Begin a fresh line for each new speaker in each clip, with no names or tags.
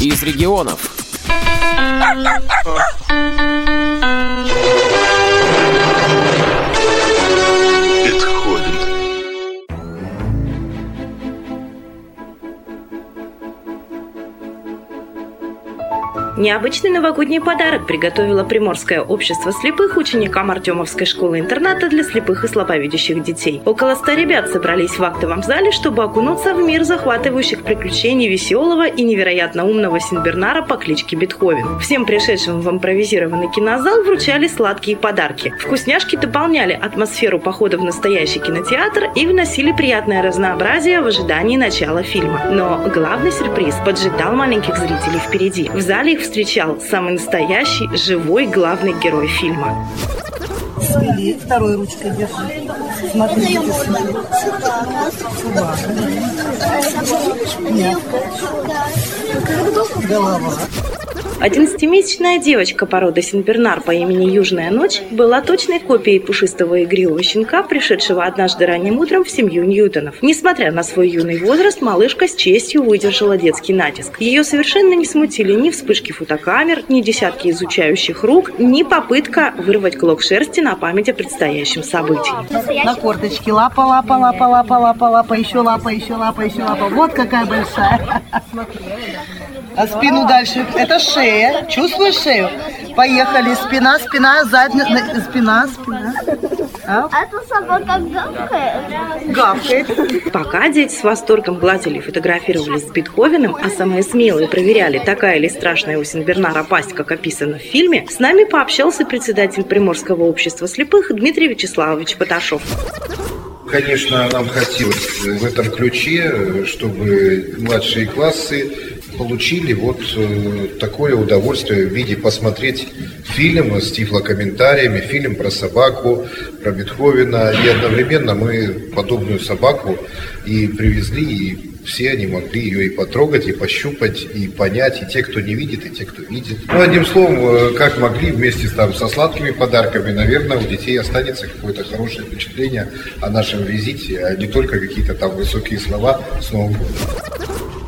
из регионов.
Необычный новогодний подарок приготовило Приморское общество слепых ученикам Артемовской школы-интерната для слепых и слабовидящих детей. Около ста ребят собрались в актовом зале, чтобы окунуться в мир захватывающих приключений веселого и невероятно умного Синбернара по кличке Бетховен. Всем пришедшим в импровизированный кинозал вручали сладкие подарки. Вкусняшки дополняли атмосферу похода в настоящий кинотеатр и вносили приятное разнообразие в ожидании начала фильма. Но главный сюрприз поджидал маленьких зрителей впереди. В зале их встречал самый настоящий, живой главный герой фильма.
Свели, второй ручкой держи. Смотрите, Голова.
11-месячная девочка породы Синбернар по имени Южная Ночь была точной копией пушистого игривого щенка, пришедшего однажды ранним утром в семью Ньютонов. Несмотря на свой юный возраст, малышка с честью выдержала детский натиск. Ее совершенно не смутили ни вспышки фотокамер, ни десятки изучающих рук, ни попытка вырвать клок шерсти на память о предстоящем событии.
На корточке лапа, лапа, лапа, лапа, лапа, лапа, еще лапа, еще лапа, еще лапа. Вот какая большая. А спину дальше. Это шея. Чувствуешь шею? Поехали. Спина, спина, задняя, спина, спина.
А? Это собака гавкает?
Гавкает.
Пока дети с восторгом гладили и фотографировались с Бетховеном, а самые смелые проверяли, такая ли страшная у Синбернара пасть, как описано в фильме, с нами пообщался председатель Приморского общества слепых Дмитрий Вячеславович Поташов.
Конечно, нам хотелось в этом ключе, чтобы младшие классы получили вот э, такое удовольствие в виде посмотреть фильм с тифлокомментариями, фильм про собаку, про Бетховена. И одновременно мы подобную собаку и привезли, и все они могли ее и потрогать, и пощупать, и понять, и те, кто не видит, и те, кто видит. Ну, одним словом, э, как могли, вместе там, со сладкими подарками, наверное, у детей останется какое-то хорошее впечатление о нашем визите, а не только какие-то там высокие слова с Новым годом.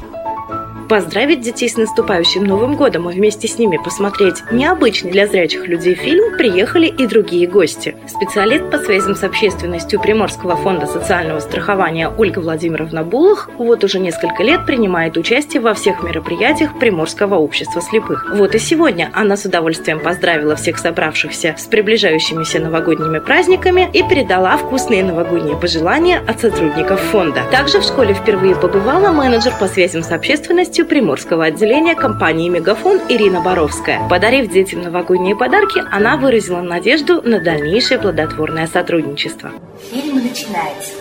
Поздравить детей с наступающим Новым годом и вместе с ними посмотреть необычный для зрячих людей фильм приехали и другие гости. Специалист по связям с общественностью Приморского фонда социального страхования Ольга Владимировна Булах вот уже несколько лет принимает участие во всех мероприятиях Приморского общества слепых. Вот и сегодня она с удовольствием поздравила всех собравшихся с приближающимися новогодними праздниками и передала вкусные новогодние пожелания от сотрудников фонда. Также в школе впервые побывала менеджер по связям с общественностью частью приморского отделения компании «Мегафон» Ирина Боровская. Подарив детям новогодние подарки, она выразила надежду на дальнейшее плодотворное сотрудничество.
Фильм начинается.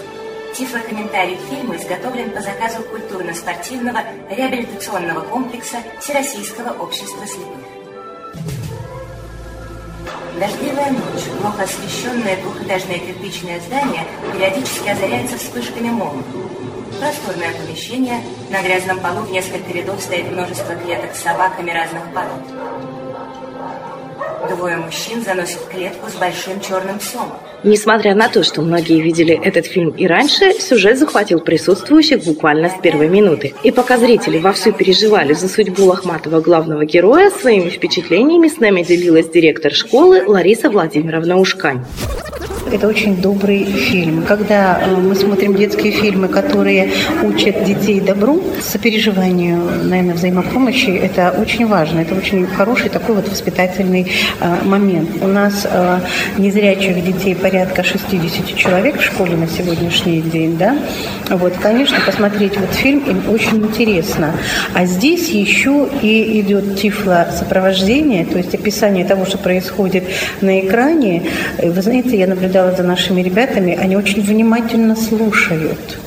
Тифлокомментарий к фильму изготовлен по заказу культурно-спортивного реабилитационного комплекса Всероссийского общества слепых. Дождливая ночь, плохо освещенное двухэтажное кирпичное здание периодически озаряется вспышками молний. Просторное помещение, на грязном полу в несколько рядов стоит множество клеток с собаками разных пород. Двое мужчин заносят клетку с большим черным псом.
Несмотря на то, что многие видели этот фильм и раньше, сюжет захватил присутствующих буквально с первой минуты. И пока зрители вовсю переживали за судьбу лохматого главного героя, своими впечатлениями с нами делилась директор школы Лариса Владимировна Ушкань.
Это очень добрый фильм. Когда э, мы смотрим детские фильмы, которые учат детей добру, сопереживанию, наверное, взаимопомощи, это очень важно. Это очень хороший такой вот воспитательный э, момент. У нас э, незрячих детей порядка 60 человек в школе на сегодняшний день, да. Вот, конечно, посмотреть вот фильм им очень интересно. А здесь еще и идет тифло-сопровождение, то есть описание того, что происходит на экране. Вы знаете, я наблюдала наблюдала за нашими ребятами, они очень внимательно слушают.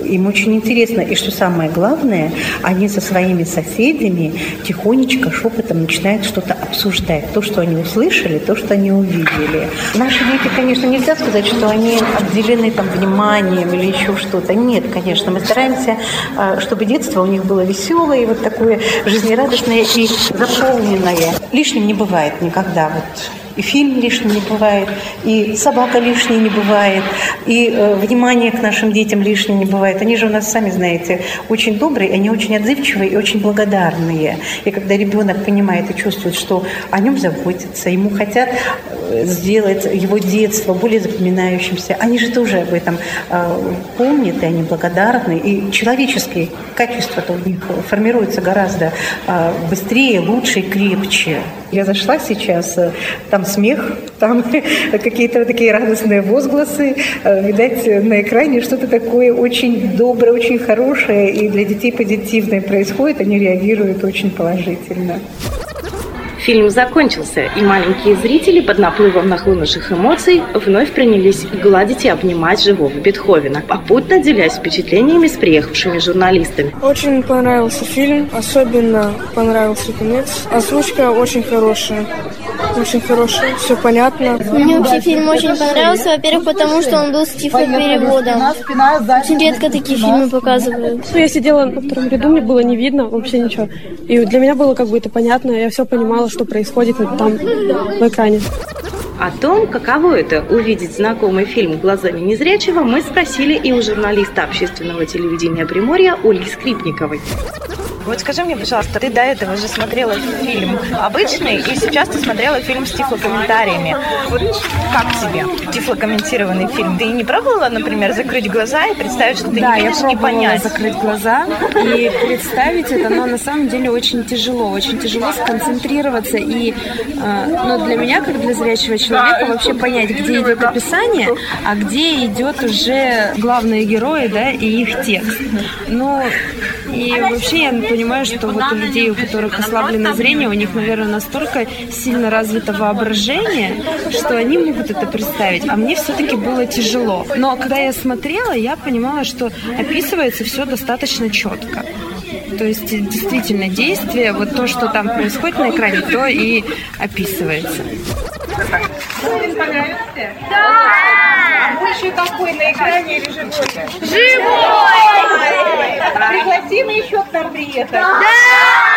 Им очень интересно. И что самое главное, они со своими соседями тихонечко, шепотом начинают что-то обсуждать. То, что они услышали, то, что они увидели. Наши дети, конечно, нельзя сказать, что они отделены там вниманием или еще что-то. Нет, конечно. Мы стараемся, а, чтобы детство у них было веселое, вот такое жизнерадостное и заполненное. Лишним не бывает никогда. Вот И фильм лишним не бывает, и собака лишней не бывает, и э, внимание к нашим детям лишним не бывает. Они же у нас, сами знаете, очень добрые, они очень отзывчивые и очень благодарные. И когда ребенок понимает и чувствует, что о нем заботятся, ему хотят э, сделать его детство более запоминающимся, они же тоже об этом э, помнят, и они благодарны. И человеческие качества у них формируются гораздо э, быстрее, лучше и крепче. Я зашла сейчас, э, там смех, там какие-то такие радостные возгласы. Э, видать, на экране что-то такое очень доброе, очень хорошее и для детей позитивное происходит. Они реагируют очень положительно.
Фильм закончился, и маленькие зрители под наплывом нахлынувших эмоций вновь принялись гладить и обнимать живого Бетховена, попутно делясь впечатлениями с приехавшими журналистами.
Очень понравился фильм, особенно понравился конец. Озвучка очень хорошая. Очень хорошая, все понятно.
Мне вообще фильм очень понравился, во-первых, потому что он был с тифлопереводом. Очень редко такие фильмы показывают.
Ну, я сидела на втором ряду, мне было не видно вообще ничего. И для меня было как бы это понятно, я все понимала, что происходит там в экране.
О том, каково это увидеть знакомый фильм глазами незрячего, мы спросили и у журналиста общественного телевидения Приморья Ольги Скрипниковой.
Вот скажи мне, пожалуйста, ты до этого же смотрела фильм обычный, и сейчас ты смотрела фильм с тифлокомментариями. Вот как тебе тифлокомментированный фильм? Ты не пробовала, например, закрыть глаза и представить, что ты
да,
не видишь,
я
не понять?
закрыть глаза и представить это, но на самом деле очень тяжело. Очень тяжело сконцентрироваться. И э, ну, для меня, как для зрячего человека, вообще понять, где идет описание, а где идет уже главные герои, да, и их текст. Ну, и вообще я понимаю, что вот у людей, у которых ослаблено зрение, у них, наверное, настолько сильно развито воображение, что они могут это представить. А мне все-таки было тяжело. Но когда я смотрела, я понимала, что описывается все достаточно четко. То есть действительно действие, вот то, что там происходит на экране, то и описывается.
Да! Больше какой на экране или живой? Живой! Пригласим еще к нам приехать? Да!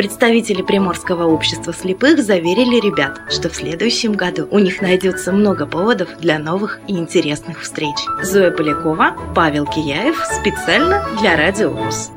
Представители Приморского общества слепых заверили ребят, что в следующем году у них найдется много поводов для новых и интересных встреч. Зоя Полякова, Павел Кияев специально для Радио ВУЗ.